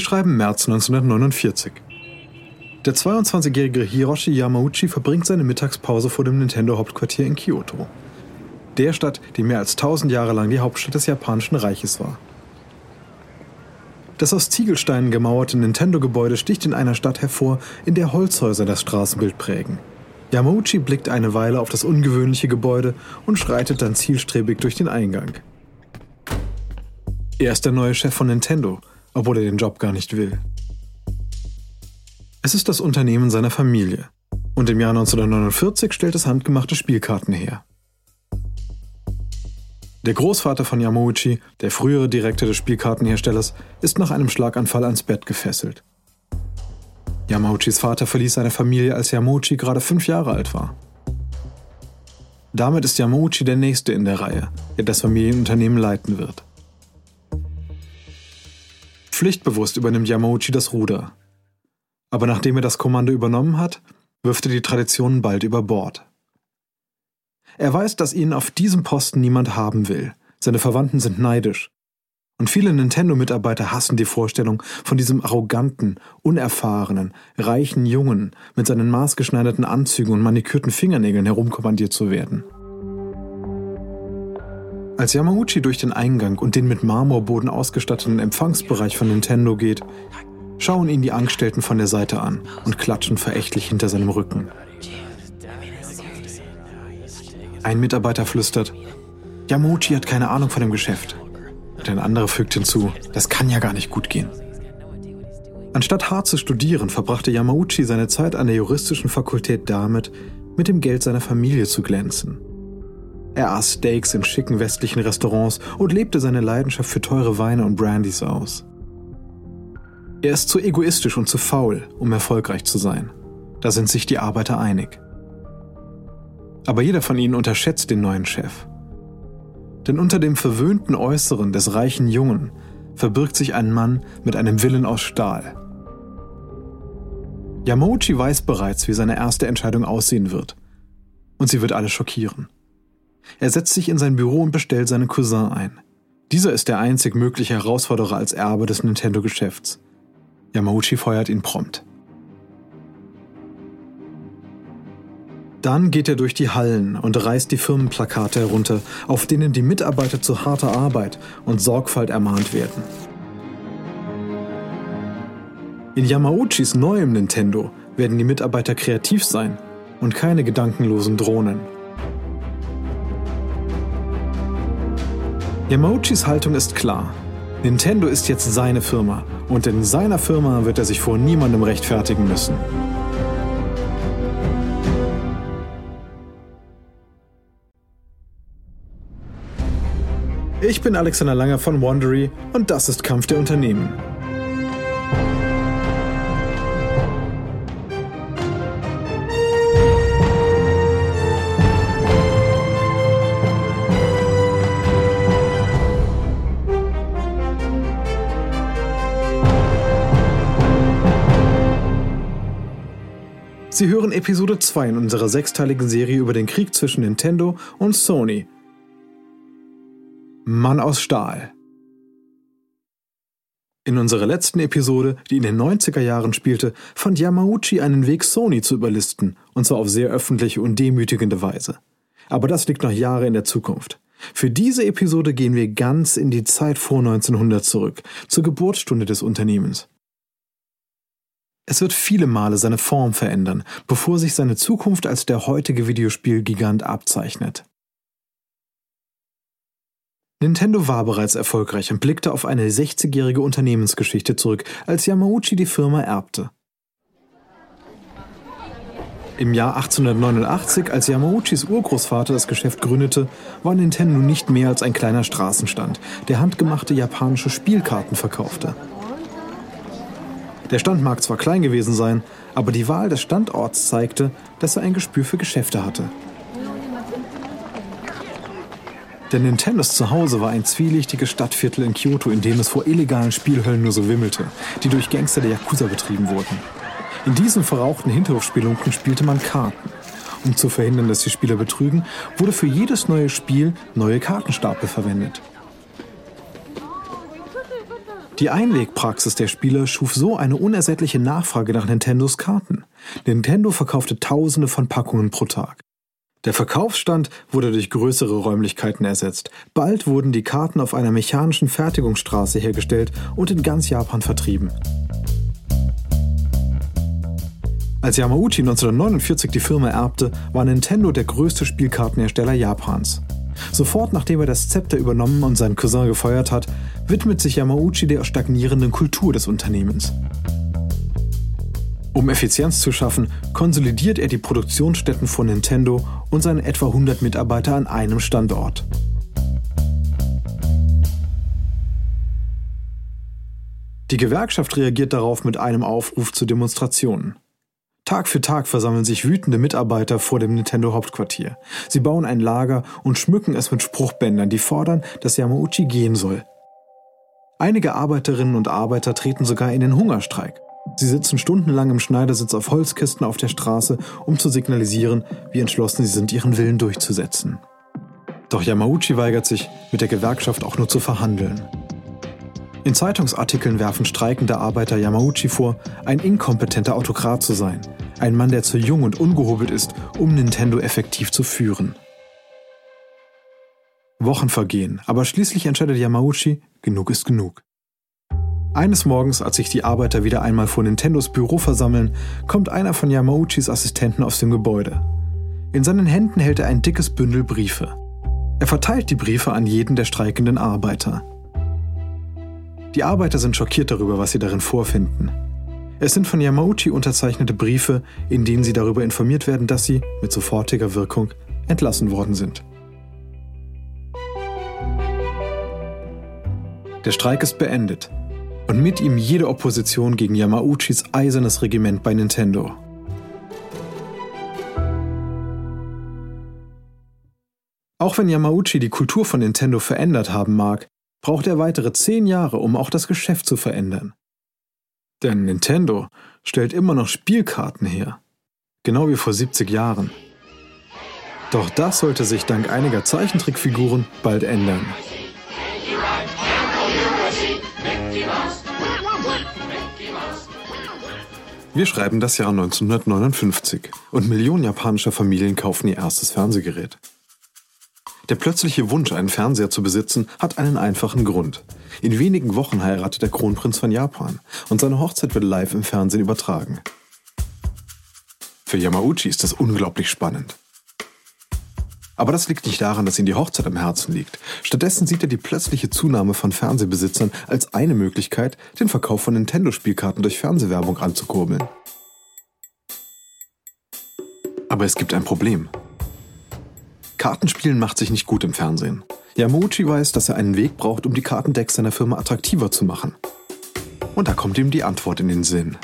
Wir schreiben März 1949. Der 22-jährige Hiroshi Yamauchi verbringt seine Mittagspause vor dem Nintendo-Hauptquartier in Kyoto. Der Stadt, die mehr als 1000 Jahre lang die Hauptstadt des japanischen Reiches war. Das aus Ziegelsteinen gemauerte Nintendo-Gebäude sticht in einer Stadt hervor, in der Holzhäuser das Straßenbild prägen. Yamauchi blickt eine Weile auf das ungewöhnliche Gebäude und schreitet dann zielstrebig durch den Eingang. Er ist der neue Chef von Nintendo, obwohl er den Job gar nicht will. Es ist das Unternehmen seiner Familie. Und im Jahr 1949 stellt es handgemachte Spielkarten her. Der Großvater von Yamauchi, der frühere Direktor des Spielkartenherstellers, ist nach einem Schlaganfall ans Bett gefesselt. Yamauchis Vater verließ seine Familie, als Yamauchi gerade fünf Jahre alt war. Damit ist Yamauchi der Nächste in der Reihe, der das Familienunternehmen leiten wird. Pflichtbewusst übernimmt Yamauchi das Ruder. Aber nachdem er das Kommando übernommen hat, wirft er die Traditionen bald über Bord. Er weiß, dass ihn auf diesem Posten niemand haben will. Seine Verwandten sind neidisch. Und viele Nintendo-Mitarbeiter hassen die Vorstellung, von diesem arroganten, unerfahrenen, reichen Jungen mit seinen maßgeschneiderten Anzügen und manikürten Fingernägeln herumkommandiert zu werden. Als Yamauchi durch den Eingang und den mit Marmorboden ausgestatteten Empfangsbereich von Nintendo geht, schauen ihn die Angestellten von der Seite an und klatschen verächtlich hinter seinem Rücken. Ein Mitarbeiter flüstert, Yamuchi hat keine Ahnung von dem Geschäft. Und ein anderer fügt hinzu, das kann ja gar nicht gut gehen. Anstatt hart zu studieren, verbrachte Yamauchi seine Zeit an der juristischen Fakultät damit, mit dem Geld seiner Familie zu glänzen. Er aß Steaks in schicken westlichen Restaurants und lebte seine Leidenschaft für teure Weine und Brandys aus. Er ist zu egoistisch und zu faul, um erfolgreich zu sein. Da sind sich die Arbeiter einig. Aber jeder von ihnen unterschätzt den neuen Chef. Denn unter dem verwöhnten Äußeren des reichen Jungen verbirgt sich ein Mann mit einem Willen aus Stahl. Yamauchi weiß bereits, wie seine erste Entscheidung aussehen wird. Und sie wird alle schockieren. Er setzt sich in sein Büro und bestellt seinen Cousin ein. Dieser ist der einzig mögliche Herausforderer als Erbe des Nintendo-Geschäfts. Yamauchi feuert ihn prompt. Dann geht er durch die Hallen und reißt die Firmenplakate herunter, auf denen die Mitarbeiter zu harter Arbeit und Sorgfalt ermahnt werden. In Yamauchis neuem Nintendo werden die Mitarbeiter kreativ sein und keine gedankenlosen Drohnen. Yamauchis Haltung ist klar. Nintendo ist jetzt seine Firma und in seiner Firma wird er sich vor niemandem rechtfertigen müssen. Ich bin Alexander Langer von Wandery und das ist Kampf der Unternehmen. Sie hören Episode 2 in unserer sechsteiligen Serie über den Krieg zwischen Nintendo und Sony. Mann aus Stahl. In unserer letzten Episode, die in den 90er Jahren spielte, fand Yamauchi einen Weg, Sony zu überlisten, und zwar auf sehr öffentliche und demütigende Weise. Aber das liegt noch Jahre in der Zukunft. Für diese Episode gehen wir ganz in die Zeit vor 1900 zurück, zur Geburtsstunde des Unternehmens. Es wird viele Male seine Form verändern, bevor sich seine Zukunft als der heutige Videospielgigant abzeichnet. Nintendo war bereits erfolgreich und blickte auf eine 60-jährige Unternehmensgeschichte zurück, als Yamauchi die Firma erbte. Im Jahr 1889, als Yamauchis Urgroßvater das Geschäft gründete, war Nintendo nicht mehr als ein kleiner Straßenstand, der handgemachte japanische Spielkarten verkaufte. Der Stand mag zwar klein gewesen sein, aber die Wahl des Standorts zeigte, dass er ein Gespür für Geschäfte hatte. Denn Nintendos Zuhause war ein zwielichtiges Stadtviertel in Kyoto, in dem es vor illegalen Spielhöllen nur so wimmelte, die durch Gangster der Yakuza betrieben wurden. In diesen verrauchten Hinterhofspielunken spielte man Karten. Um zu verhindern, dass die Spieler betrügen, wurde für jedes neue Spiel neue Kartenstapel verwendet. Die Einwegpraxis der Spieler schuf so eine unersättliche Nachfrage nach Nintendos Karten. Nintendo verkaufte Tausende von Packungen pro Tag. Der Verkaufsstand wurde durch größere Räumlichkeiten ersetzt. Bald wurden die Karten auf einer mechanischen Fertigungsstraße hergestellt und in ganz Japan vertrieben. Als Yamauchi 1949 die Firma erbte, war Nintendo der größte Spielkartenhersteller Japans. Sofort nachdem er das Zepter übernommen und seinen Cousin gefeuert hat, widmet sich Yamauchi der stagnierenden Kultur des Unternehmens. Um Effizienz zu schaffen, konsolidiert er die Produktionsstätten von Nintendo und seine etwa 100 Mitarbeiter an einem Standort. Die Gewerkschaft reagiert darauf mit einem Aufruf zu Demonstrationen. Tag für Tag versammeln sich wütende Mitarbeiter vor dem Nintendo Hauptquartier. Sie bauen ein Lager und schmücken es mit Spruchbändern, die fordern, dass Yamauchi gehen soll. Einige Arbeiterinnen und Arbeiter treten sogar in den Hungerstreik. Sie sitzen stundenlang im Schneidersitz auf Holzkisten auf der Straße, um zu signalisieren, wie entschlossen sie sind, ihren Willen durchzusetzen. Doch Yamauchi weigert sich, mit der Gewerkschaft auch nur zu verhandeln. In Zeitungsartikeln werfen streikende Arbeiter Yamauchi vor, ein inkompetenter Autokrat zu sein, ein Mann, der zu jung und ungehobelt ist, um Nintendo effektiv zu führen. Wochen vergehen, aber schließlich entscheidet Yamauchi, genug ist genug. Eines Morgens, als sich die Arbeiter wieder einmal vor Nintendos Büro versammeln, kommt einer von Yamauchis Assistenten aus dem Gebäude. In seinen Händen hält er ein dickes Bündel Briefe. Er verteilt die Briefe an jeden der streikenden Arbeiter. Die Arbeiter sind schockiert darüber, was sie darin vorfinden. Es sind von Yamauchi unterzeichnete Briefe, in denen sie darüber informiert werden, dass sie, mit sofortiger Wirkung, entlassen worden sind. Der Streik ist beendet und mit ihm jede Opposition gegen Yamauchis eisernes Regiment bei Nintendo. Auch wenn Yamauchi die Kultur von Nintendo verändert haben mag, braucht er weitere zehn Jahre, um auch das Geschäft zu verändern. Denn Nintendo stellt immer noch Spielkarten her, genau wie vor 70 Jahren. Doch das sollte sich dank einiger Zeichentrickfiguren bald ändern. Wir schreiben das Jahr 1959 und Millionen japanischer Familien kaufen ihr erstes Fernsehgerät. Der plötzliche Wunsch, einen Fernseher zu besitzen, hat einen einfachen Grund. In wenigen Wochen heiratet der Kronprinz von Japan und seine Hochzeit wird live im Fernsehen übertragen. Für Yamauchi ist das unglaublich spannend. Aber das liegt nicht daran, dass ihm die Hochzeit am Herzen liegt. Stattdessen sieht er die plötzliche Zunahme von Fernsehbesitzern als eine Möglichkeit, den Verkauf von Nintendo-Spielkarten durch Fernsehwerbung anzukurbeln. Aber es gibt ein Problem. Kartenspielen macht sich nicht gut im Fernsehen. Yamauchi weiß, dass er einen Weg braucht, um die Kartendecks seiner Firma attraktiver zu machen. Und da kommt ihm die Antwort in den Sinn.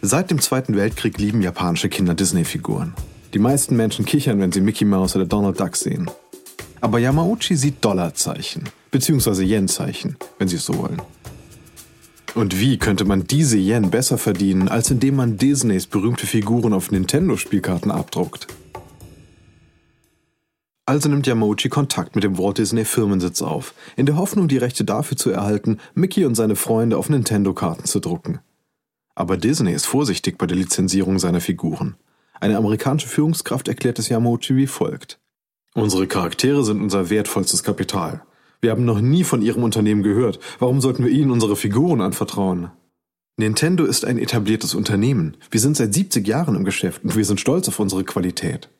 Seit dem Zweiten Weltkrieg lieben japanische Kinder Disney-Figuren. Die meisten Menschen kichern, wenn sie Mickey Mouse oder Donald Duck sehen. Aber Yamauchi sieht Dollarzeichen, beziehungsweise Yen-Zeichen, wenn Sie es so wollen. Und wie könnte man diese Yen besser verdienen, als indem man Disneys berühmte Figuren auf Nintendo-Spielkarten abdruckt? Also nimmt Yamauchi Kontakt mit dem Walt Disney Firmensitz auf, in der Hoffnung, die Rechte dafür zu erhalten, Mickey und seine Freunde auf Nintendo-Karten zu drucken. Aber Disney ist vorsichtig bei der Lizenzierung seiner Figuren. Eine amerikanische Führungskraft erklärt es Yamauchi wie folgt. Unsere Charaktere sind unser wertvollstes Kapital. Wir haben noch nie von ihrem Unternehmen gehört. Warum sollten wir ihnen unsere Figuren anvertrauen? Nintendo ist ein etabliertes Unternehmen. Wir sind seit 70 Jahren im Geschäft und wir sind stolz auf unsere Qualität.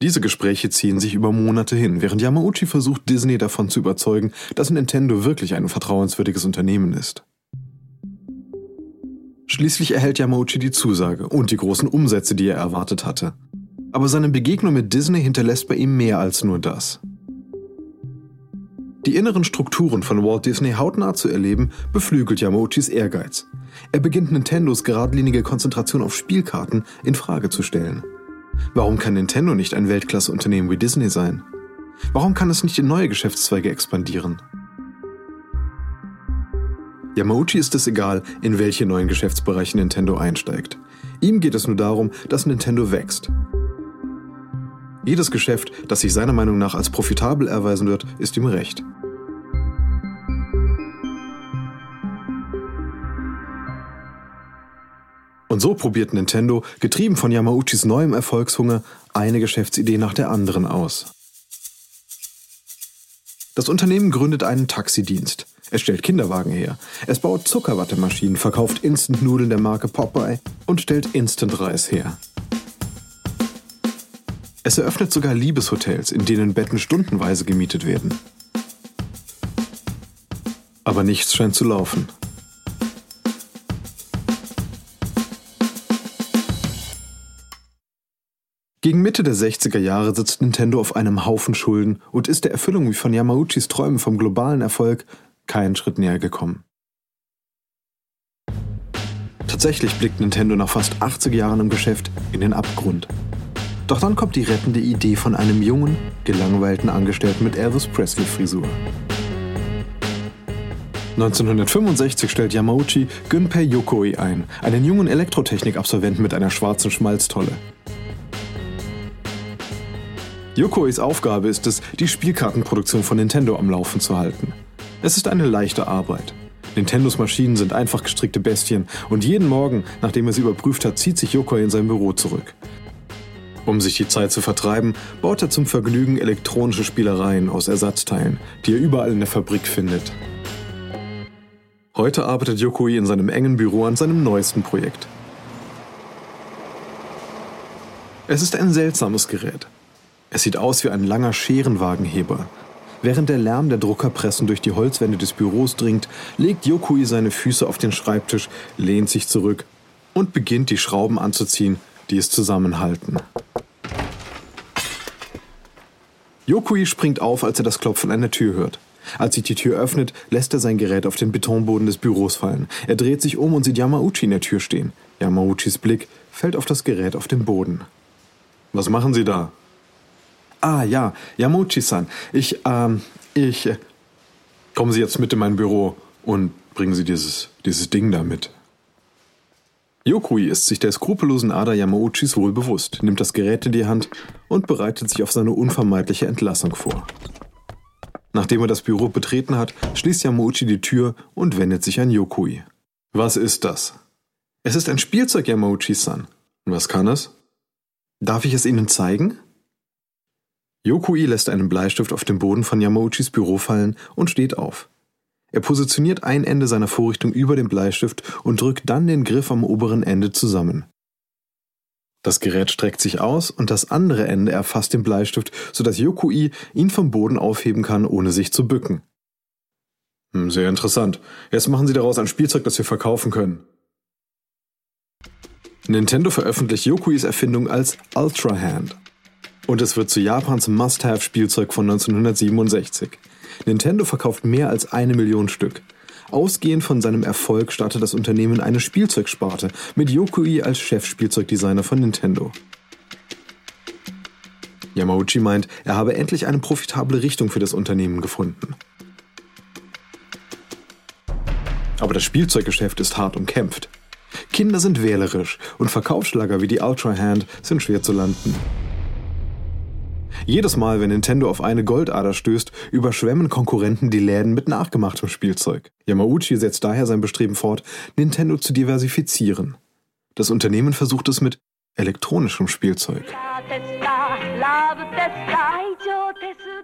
Diese Gespräche ziehen sich über Monate hin, während Yamauchi versucht, Disney davon zu überzeugen, dass Nintendo wirklich ein vertrauenswürdiges Unternehmen ist. Schließlich erhält Yamauchi die Zusage und die großen Umsätze, die er erwartet hatte. Aber seine Begegnung mit Disney hinterlässt bei ihm mehr als nur das. Die inneren Strukturen von Walt Disney hautnah zu erleben, beflügelt Yamauchis Ehrgeiz. Er beginnt Nintendos geradlinige Konzentration auf Spielkarten in Frage zu stellen. Warum kann Nintendo nicht ein Weltklasse-Unternehmen wie Disney sein? Warum kann es nicht in neue Geschäftszweige expandieren? Yamauchi ist es egal, in welche neuen Geschäftsbereiche Nintendo einsteigt. Ihm geht es nur darum, dass Nintendo wächst. Jedes Geschäft, das sich seiner Meinung nach als profitabel erweisen wird, ist ihm recht. Und so probiert Nintendo, getrieben von Yamauchis neuem Erfolgshunger, eine Geschäftsidee nach der anderen aus. Das Unternehmen gründet einen Taxidienst. Es stellt Kinderwagen her. Es baut Zuckerwattemaschinen, verkauft Instant-Nudeln der Marke Popeye und stellt Instant-Reis her. Es eröffnet sogar Liebeshotels, in denen Betten stundenweise gemietet werden. Aber nichts scheint zu laufen. Gegen Mitte der 60er Jahre sitzt Nintendo auf einem Haufen Schulden und ist der Erfüllung von Yamauchis Träumen vom globalen Erfolg keinen Schritt näher gekommen. Tatsächlich blickt Nintendo nach fast 80 Jahren im Geschäft in den Abgrund. Doch dann kommt die rettende Idee von einem jungen, gelangweilten Angestellten mit Elvis Presley-Frisur. 1965 stellt Yamauchi Gunpei Yokoi ein, einen jungen Elektrotechnik-Absolventen mit einer schwarzen Schmalztolle. Yokois Aufgabe ist es, die Spielkartenproduktion von Nintendo am Laufen zu halten. Es ist eine leichte Arbeit. Nintendos Maschinen sind einfach gestrickte Bestien und jeden Morgen, nachdem er sie überprüft hat, zieht sich Yokoi in sein Büro zurück. Um sich die Zeit zu vertreiben, baut er zum Vergnügen elektronische Spielereien aus Ersatzteilen, die er überall in der Fabrik findet. Heute arbeitet Yokoi in seinem engen Büro an seinem neuesten Projekt. Es ist ein seltsames Gerät. Es sieht aus wie ein langer Scherenwagenheber. Während der Lärm der Druckerpressen durch die Holzwände des Büros dringt, legt Yokui seine Füße auf den Schreibtisch, lehnt sich zurück und beginnt die Schrauben anzuziehen, die es zusammenhalten. Yokui springt auf, als er das Klopfen an der Tür hört. Als sich die Tür öffnet, lässt er sein Gerät auf den Betonboden des Büros fallen. Er dreht sich um und sieht Yamauchi in der Tür stehen. Yamauchis Blick fällt auf das Gerät auf dem Boden. Was machen Sie da? Ah ja, Yamuchi-san, ich, ähm, ich. Äh, kommen Sie jetzt mit in mein Büro und bringen Sie dieses, dieses Ding da mit. Yokui ist sich der skrupellosen Ader Yamauchis wohl bewusst, nimmt das Gerät in die Hand und bereitet sich auf seine unvermeidliche Entlassung vor. Nachdem er das Büro betreten hat, schließt Yamauchi die Tür und wendet sich an Yokui. Was ist das? Es ist ein Spielzeug, Yamauchi-san. Was kann es? Darf ich es Ihnen zeigen? Yokui lässt einen Bleistift auf dem Boden von Yamauchis Büro fallen und steht auf. Er positioniert ein Ende seiner Vorrichtung über den Bleistift und drückt dann den Griff am oberen Ende zusammen. Das Gerät streckt sich aus und das andere Ende erfasst den Bleistift, sodass Yokui ihn vom Boden aufheben kann, ohne sich zu bücken. Hm, sehr interessant. Jetzt machen Sie daraus ein Spielzeug, das wir verkaufen können. Nintendo veröffentlicht Yokuis Erfindung als Ultra Hand und es wird zu Japans Must-Have-Spielzeug von 1967. Nintendo verkauft mehr als eine Million Stück. Ausgehend von seinem Erfolg startet das Unternehmen eine Spielzeugsparte mit Yokoi als Chefspielzeugdesigner von Nintendo. Yamauchi meint, er habe endlich eine profitable Richtung für das Unternehmen gefunden. Aber das Spielzeuggeschäft ist hart umkämpft. Kinder sind wählerisch und Verkaufsschlager wie die Ultra Hand sind schwer zu landen. Jedes Mal, wenn Nintendo auf eine Goldader stößt, überschwemmen Konkurrenten die Läden mit nachgemachtem Spielzeug. Yamauchi setzt daher sein Bestreben fort, Nintendo zu diversifizieren. Das Unternehmen versucht es mit elektronischem Spielzeug.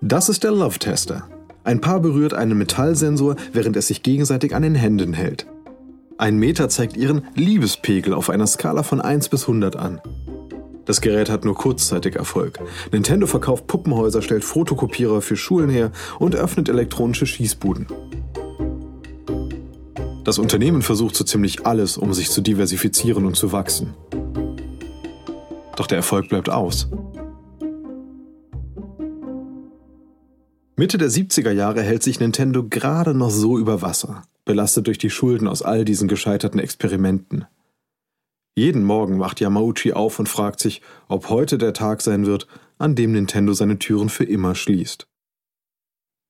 Das ist der Love Tester. Ein Paar berührt einen Metallsensor, während es sich gegenseitig an den Händen hält. Ein Meter zeigt ihren Liebespegel auf einer Skala von 1 bis 100 an. Das Gerät hat nur kurzzeitig Erfolg. Nintendo verkauft Puppenhäuser, stellt Fotokopierer für Schulen her und öffnet elektronische Schießbuden. Das Unternehmen versucht so ziemlich alles, um sich zu diversifizieren und zu wachsen. Doch der Erfolg bleibt aus. Mitte der 70er Jahre hält sich Nintendo gerade noch so über Wasser, belastet durch die Schulden aus all diesen gescheiterten Experimenten. Jeden Morgen wacht Yamauchi auf und fragt sich, ob heute der Tag sein wird, an dem Nintendo seine Türen für immer schließt.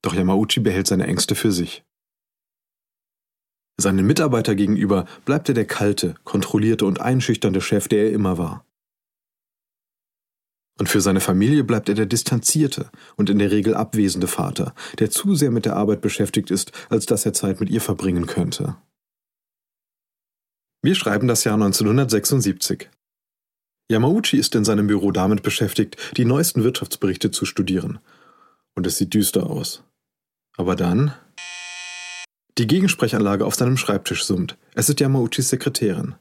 Doch Yamauchi behält seine Ängste für sich. Seinen Mitarbeiter gegenüber bleibt er der kalte, kontrollierte und einschüchternde Chef, der er immer war. Und für seine Familie bleibt er der distanzierte und in der Regel abwesende Vater, der zu sehr mit der Arbeit beschäftigt ist, als dass er Zeit mit ihr verbringen könnte. Wir schreiben das Jahr 1976. Yamauchi ist in seinem Büro damit beschäftigt, die neuesten Wirtschaftsberichte zu studieren. Und es sieht düster aus. Aber dann. Die Gegensprechanlage auf seinem Schreibtisch summt. Es ist Yamauchis Sekretärin.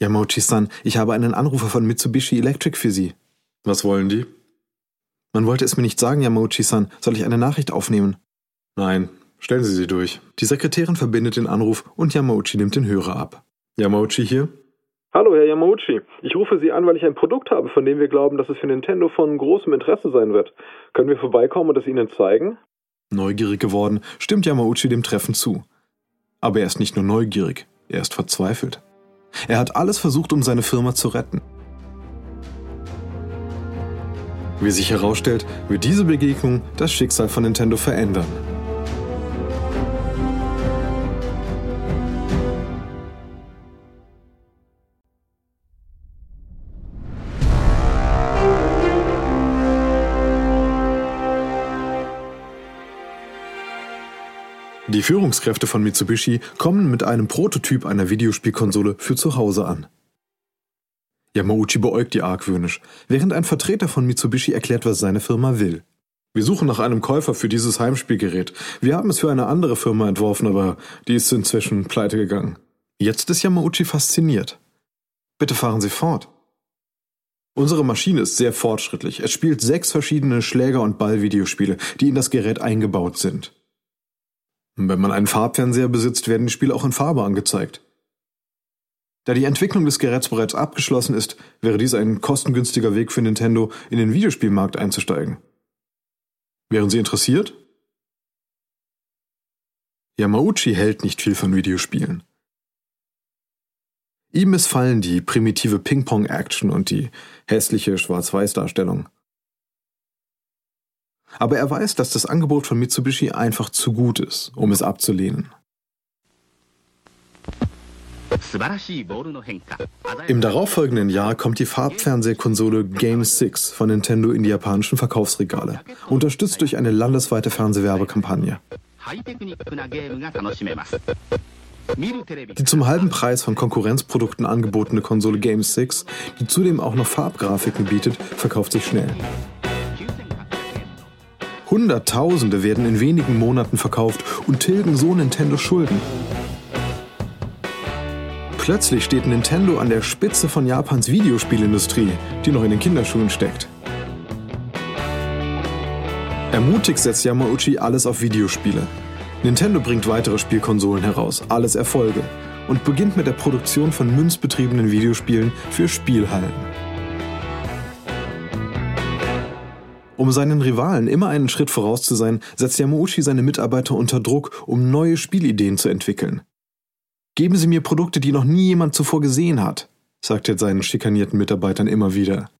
Yamauchi-san, ich habe einen Anrufer von Mitsubishi Electric für Sie. Was wollen die? Man wollte es mir nicht sagen, Yamauchi-san. Soll ich eine Nachricht aufnehmen? Nein, stellen Sie sie durch. Die Sekretärin verbindet den Anruf und Yamauchi nimmt den Hörer ab. Yamauchi hier? Hallo, Herr Yamauchi. Ich rufe Sie an, weil ich ein Produkt habe, von dem wir glauben, dass es für Nintendo von großem Interesse sein wird. Können wir vorbeikommen und es Ihnen zeigen? Neugierig geworden, stimmt Yamauchi dem Treffen zu. Aber er ist nicht nur neugierig, er ist verzweifelt. Er hat alles versucht, um seine Firma zu retten. Wie sich herausstellt, wird diese Begegnung das Schicksal von Nintendo verändern. Die Führungskräfte von Mitsubishi kommen mit einem Prototyp einer Videospielkonsole für zu Hause an. Yamauchi beäugt die argwöhnisch, während ein Vertreter von Mitsubishi erklärt, was seine Firma will. Wir suchen nach einem Käufer für dieses Heimspielgerät. Wir haben es für eine andere Firma entworfen, aber die ist inzwischen pleite gegangen. Jetzt ist Yamauchi fasziniert. Bitte fahren Sie fort. Unsere Maschine ist sehr fortschrittlich. Es spielt sechs verschiedene Schläger- und Ballvideospiele, die in das Gerät eingebaut sind. Wenn man einen Farbfernseher besitzt, werden die Spiele auch in Farbe angezeigt. Da die Entwicklung des Geräts bereits abgeschlossen ist, wäre dies ein kostengünstiger Weg für Nintendo, in den Videospielmarkt einzusteigen. Wären Sie interessiert? Yamauchi hält nicht viel von Videospielen. Ihm missfallen die primitive Ping-Pong-Action und die hässliche Schwarz-Weiß-Darstellung. Aber er weiß, dass das Angebot von Mitsubishi einfach zu gut ist, um es abzulehnen. Im darauffolgenden Jahr kommt die Farbfernsehkonsole Game 6 von Nintendo in die japanischen Verkaufsregale, unterstützt durch eine landesweite Fernsehwerbekampagne. Die zum halben Preis von Konkurrenzprodukten angebotene Konsole Game 6, die zudem auch noch Farbgrafiken bietet, verkauft sich schnell. Hunderttausende werden in wenigen Monaten verkauft und tilgen so Nintendo Schulden. Plötzlich steht Nintendo an der Spitze von Japans Videospielindustrie, die noch in den Kinderschuhen steckt. Ermutigt setzt Yamauchi alles auf Videospiele. Nintendo bringt weitere Spielkonsolen heraus, alles Erfolge, und beginnt mit der Produktion von münzbetriebenen Videospielen für Spielhallen. Um seinen Rivalen immer einen Schritt voraus zu sein, setzt Yamauchi seine Mitarbeiter unter Druck, um neue Spielideen zu entwickeln. Geben Sie mir Produkte, die noch nie jemand zuvor gesehen hat, sagt er seinen schikanierten Mitarbeitern immer wieder.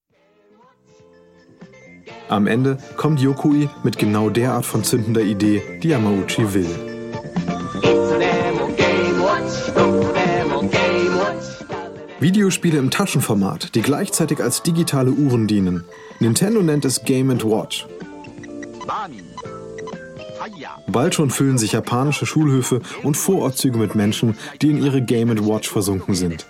Am Ende kommt Yokoi mit genau der Art von zündender Idee, die Yamauchi will. Videospiele im Taschenformat, die gleichzeitig als digitale Uhren dienen. Nintendo nennt es Game Watch. Bald schon füllen sich japanische Schulhöfe und Vorortzüge mit Menschen, die in ihre Game Watch versunken sind.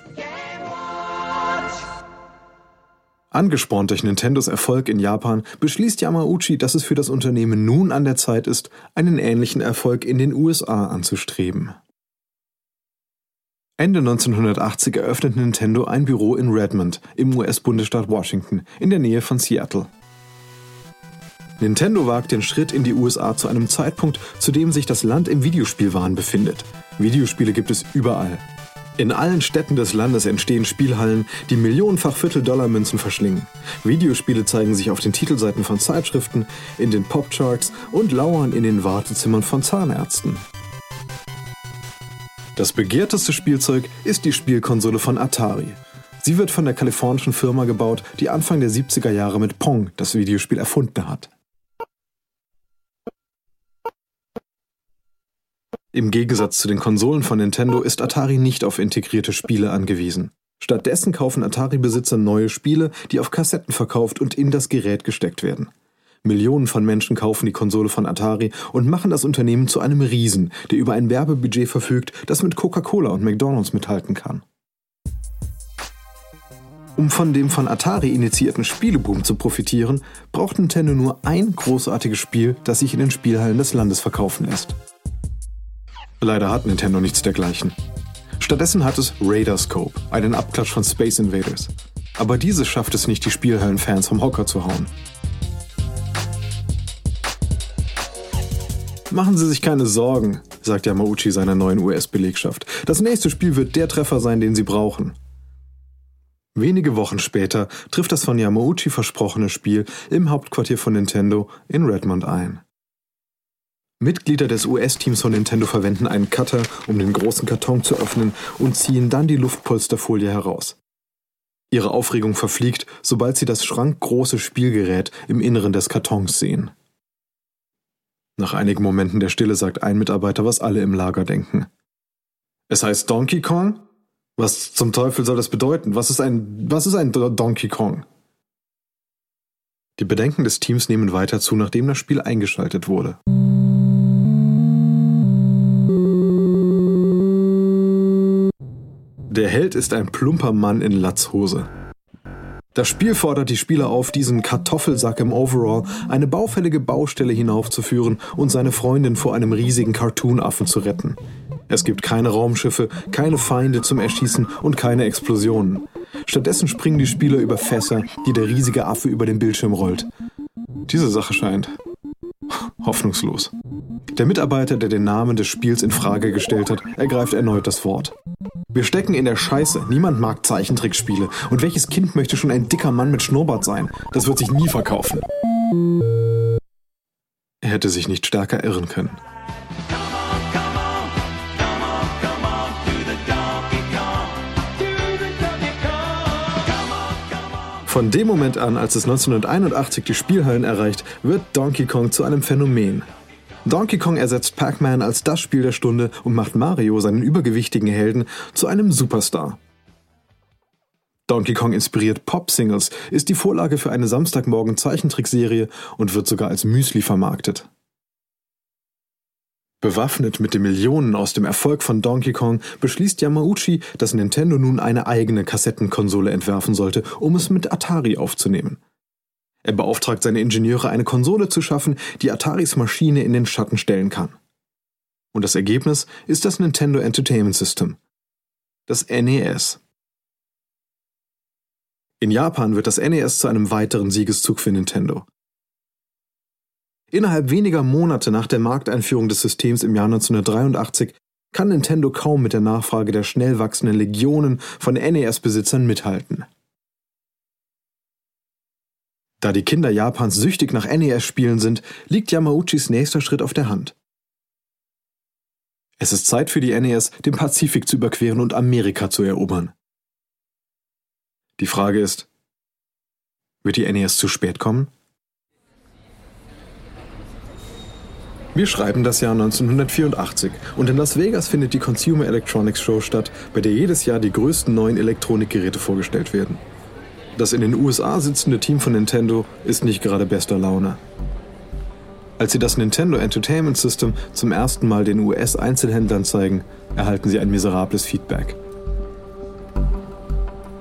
Angespornt durch Nintendos Erfolg in Japan beschließt Yamauchi, dass es für das Unternehmen nun an der Zeit ist, einen ähnlichen Erfolg in den USA anzustreben. Ende 1980 eröffnet Nintendo ein Büro in Redmond im US-Bundesstaat Washington in der Nähe von Seattle. Nintendo wagt den Schritt in die USA zu einem Zeitpunkt, zu dem sich das Land im Videospielwahn befindet. Videospiele gibt es überall. In allen Städten des Landes entstehen Spielhallen, die millionenfach Viertel-Dollar-Münzen verschlingen. Videospiele zeigen sich auf den Titelseiten von Zeitschriften, in den Popcharts und lauern in den Wartezimmern von Zahnärzten. Das begehrteste Spielzeug ist die Spielkonsole von Atari. Sie wird von der kalifornischen Firma gebaut, die Anfang der 70er Jahre mit Pong das Videospiel erfunden hat. Im Gegensatz zu den Konsolen von Nintendo ist Atari nicht auf integrierte Spiele angewiesen. Stattdessen kaufen Atari-Besitzer neue Spiele, die auf Kassetten verkauft und in das Gerät gesteckt werden. Millionen von Menschen kaufen die Konsole von Atari und machen das Unternehmen zu einem Riesen, der über ein Werbebudget verfügt, das mit Coca-Cola und McDonald's mithalten kann. Um von dem von Atari initiierten Spieleboom zu profitieren, braucht Nintendo nur ein großartiges Spiel, das sich in den Spielhallen des Landes verkaufen lässt. Leider hat Nintendo nichts dergleichen. Stattdessen hat es Radarscope, einen Abklatsch von Space Invaders. Aber dieses schafft es nicht, die Spielhallenfans vom Hocker zu hauen. Machen Sie sich keine Sorgen, sagt Yamauchi seiner neuen US-Belegschaft. Das nächste Spiel wird der Treffer sein, den Sie brauchen. Wenige Wochen später trifft das von Yamauchi versprochene Spiel im Hauptquartier von Nintendo in Redmond ein. Mitglieder des US-Teams von Nintendo verwenden einen Cutter, um den großen Karton zu öffnen und ziehen dann die Luftpolsterfolie heraus. Ihre Aufregung verfliegt, sobald sie das schrankgroße Spielgerät im Inneren des Kartons sehen. Nach einigen Momenten der Stille sagt ein Mitarbeiter, was alle im Lager denken. Es heißt Donkey Kong? Was zum Teufel soll das bedeuten? Was ist ein, was ist ein Donkey Kong? Die Bedenken des Teams nehmen weiter zu, nachdem das Spiel eingeschaltet wurde. Der Held ist ein plumper Mann in Latzhose. Das Spiel fordert die Spieler auf, diesen Kartoffelsack im Overall eine baufällige Baustelle hinaufzuführen und seine Freundin vor einem riesigen Cartoonaffen zu retten. Es gibt keine Raumschiffe, keine Feinde zum Erschießen und keine Explosionen. Stattdessen springen die Spieler über Fässer, die der riesige Affe über den Bildschirm rollt. Diese Sache scheint hoffnungslos. Der Mitarbeiter, der den Namen des Spiels in Frage gestellt hat, ergreift erneut das Wort. Wir stecken in der Scheiße. Niemand mag Zeichentrickspiele. Und welches Kind möchte schon ein dicker Mann mit Schnurrbart sein? Das wird sich nie verkaufen. Er hätte sich nicht stärker irren können. Von dem Moment an, als es 1981 die Spielhallen erreicht, wird Donkey Kong zu einem Phänomen. Donkey Kong ersetzt Pac-Man als das Spiel der Stunde und macht Mario, seinen übergewichtigen Helden, zu einem Superstar. Donkey Kong inspiriert Pop-Singles, ist die Vorlage für eine Samstagmorgen Zeichentrickserie und wird sogar als Müsli vermarktet. Bewaffnet mit den Millionen aus dem Erfolg von Donkey Kong beschließt Yamauchi, dass Nintendo nun eine eigene Kassettenkonsole entwerfen sollte, um es mit Atari aufzunehmen. Er beauftragt seine Ingenieure, eine Konsole zu schaffen, die Ataris Maschine in den Schatten stellen kann. Und das Ergebnis ist das Nintendo Entertainment System, das NES. In Japan wird das NES zu einem weiteren Siegeszug für Nintendo. Innerhalb weniger Monate nach der Markteinführung des Systems im Jahr 1983 kann Nintendo kaum mit der Nachfrage der schnell wachsenden Legionen von NES-Besitzern mithalten. Da die Kinder Japans süchtig nach NES-Spielen sind, liegt Yamauchis nächster Schritt auf der Hand. Es ist Zeit für die NES, den Pazifik zu überqueren und Amerika zu erobern. Die Frage ist, wird die NES zu spät kommen? Wir schreiben das Jahr 1984 und in Las Vegas findet die Consumer Electronics Show statt, bei der jedes Jahr die größten neuen Elektronikgeräte vorgestellt werden. Das in den USA sitzende Team von Nintendo ist nicht gerade bester Laune. Als sie das Nintendo Entertainment System zum ersten Mal den US-Einzelhändlern zeigen, erhalten sie ein miserables Feedback.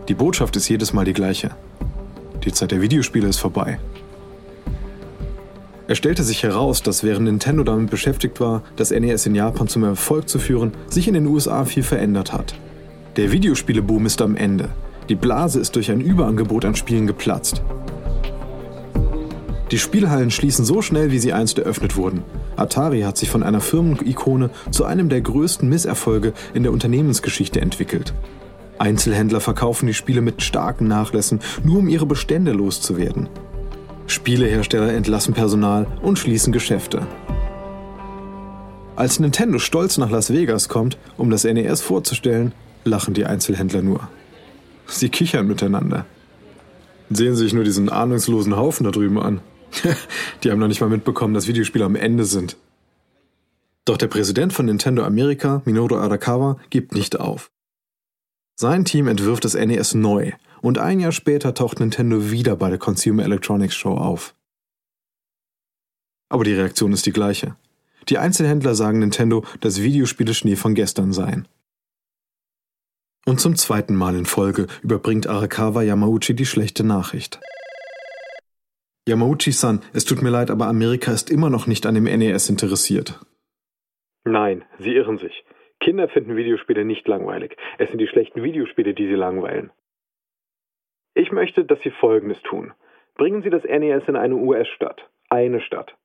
Die Botschaft ist jedes Mal die gleiche. Die Zeit der Videospiele ist vorbei. Es stellte sich heraus, dass während Nintendo damit beschäftigt war, das NES in Japan zum Erfolg zu führen, sich in den USA viel verändert hat. Der Videospieleboom ist am Ende. Die Blase ist durch ein Überangebot an Spielen geplatzt. Die Spielhallen schließen so schnell, wie sie einst eröffnet wurden. Atari hat sich von einer Firmenikone zu einem der größten Misserfolge in der Unternehmensgeschichte entwickelt. Einzelhändler verkaufen die Spiele mit starken Nachlässen, nur um ihre Bestände loszuwerden. Spielehersteller entlassen Personal und schließen Geschäfte. Als Nintendo stolz nach Las Vegas kommt, um das NES vorzustellen, lachen die Einzelhändler nur. Sie kichern miteinander. Sehen Sie sich nur diesen ahnungslosen Haufen da drüben an. Die haben noch nicht mal mitbekommen, dass Videospiele am Ende sind. Doch der Präsident von Nintendo Amerika, Minoru Arakawa, gibt nicht auf. Sein Team entwirft das NES neu und ein Jahr später taucht Nintendo wieder bei der Consumer Electronics Show auf. Aber die Reaktion ist die gleiche. Die Einzelhändler sagen Nintendo, dass Videospiele Schnee von gestern seien. Und zum zweiten Mal in Folge überbringt Arakawa Yamauchi die schlechte Nachricht. Yamauchi-san, es tut mir leid, aber Amerika ist immer noch nicht an dem NES interessiert. Nein, Sie irren sich. Kinder finden Videospiele nicht langweilig. Es sind die schlechten Videospiele, die sie langweilen. Ich möchte, dass Sie Folgendes tun. Bringen Sie das NES in eine US-Stadt, eine Stadt,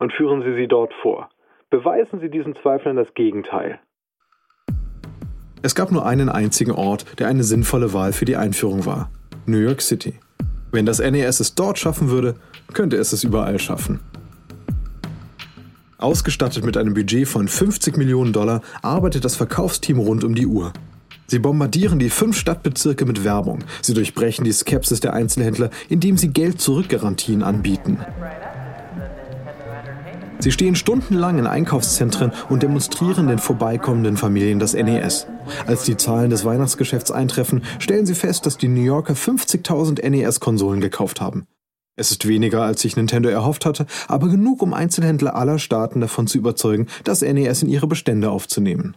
und führen Sie sie dort vor. Beweisen Sie diesen Zweiflern das Gegenteil. Es gab nur einen einzigen Ort, der eine sinnvolle Wahl für die Einführung war. New York City. Wenn das NES es dort schaffen würde, könnte es es überall schaffen. Ausgestattet mit einem Budget von 50 Millionen Dollar arbeitet das Verkaufsteam rund um die Uhr. Sie bombardieren die fünf Stadtbezirke mit Werbung. Sie durchbrechen die Skepsis der Einzelhändler, indem sie Geld-Zurück-Garantien anbieten. Sie stehen stundenlang in Einkaufszentren und demonstrieren den vorbeikommenden Familien das NES. Als die Zahlen des Weihnachtsgeschäfts eintreffen, stellen sie fest, dass die New Yorker 50.000 NES-Konsolen gekauft haben. Es ist weniger, als sich Nintendo erhofft hatte, aber genug, um Einzelhändler aller Staaten davon zu überzeugen, das NES in ihre Bestände aufzunehmen.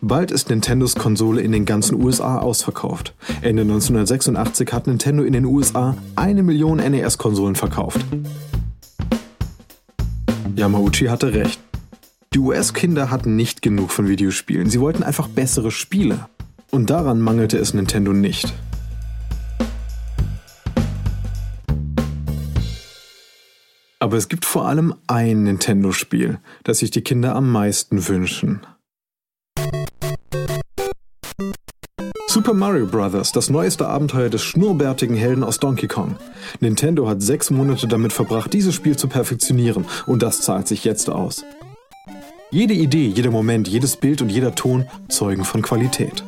Bald ist Nintendos Konsole in den ganzen USA ausverkauft. Ende 1986 hat Nintendo in den USA eine Million NES-Konsolen verkauft. Yamauchi hatte recht. Die US-Kinder hatten nicht genug von Videospielen, sie wollten einfach bessere Spiele. Und daran mangelte es Nintendo nicht. Aber es gibt vor allem ein Nintendo-Spiel, das sich die Kinder am meisten wünschen. Super Mario Bros., das neueste Abenteuer des schnurrbärtigen Helden aus Donkey Kong. Nintendo hat sechs Monate damit verbracht, dieses Spiel zu perfektionieren und das zahlt sich jetzt aus. Jede Idee, jeder Moment, jedes Bild und jeder Ton zeugen von Qualität.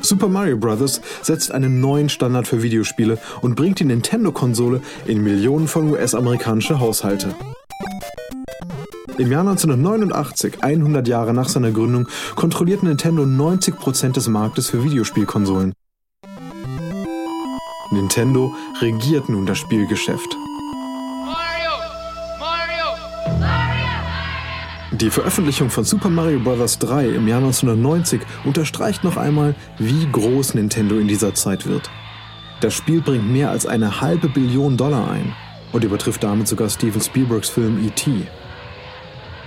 Super Mario Bros. setzt einen neuen Standard für Videospiele und bringt die Nintendo-Konsole in Millionen von US-amerikanische Haushalte. Im Jahr 1989, 100 Jahre nach seiner Gründung, kontrolliert Nintendo 90% des Marktes für Videospielkonsolen. Nintendo regiert nun das Spielgeschäft. Die Veröffentlichung von Super Mario Bros. 3 im Jahr 1990 unterstreicht noch einmal, wie groß Nintendo in dieser Zeit wird. Das Spiel bringt mehr als eine halbe Billion Dollar ein und übertrifft damit sogar Steven Spielbergs Film E.T.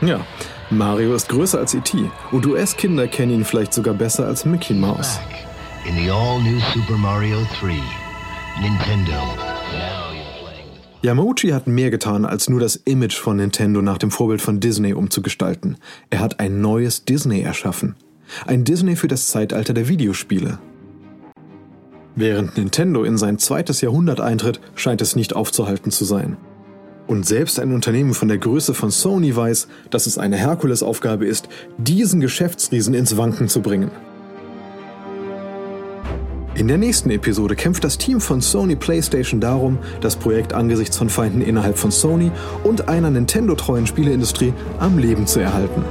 Ja, Mario ist größer als E.T. und US-Kinder kennen ihn vielleicht sogar besser als Mickey Mouse. In the all-new Super Mario 3, Nintendo Yamauchi hat mehr getan, als nur das Image von Nintendo nach dem Vorbild von Disney umzugestalten. Er hat ein neues Disney erschaffen. Ein Disney für das Zeitalter der Videospiele. Während Nintendo in sein zweites Jahrhundert eintritt, scheint es nicht aufzuhalten zu sein. Und selbst ein Unternehmen von der Größe von Sony weiß, dass es eine Herkulesaufgabe ist, diesen Geschäftsriesen ins Wanken zu bringen. In der nächsten Episode kämpft das Team von Sony PlayStation darum, das Projekt angesichts von Feinden innerhalb von Sony und einer Nintendo-treuen Spieleindustrie am Leben zu erhalten.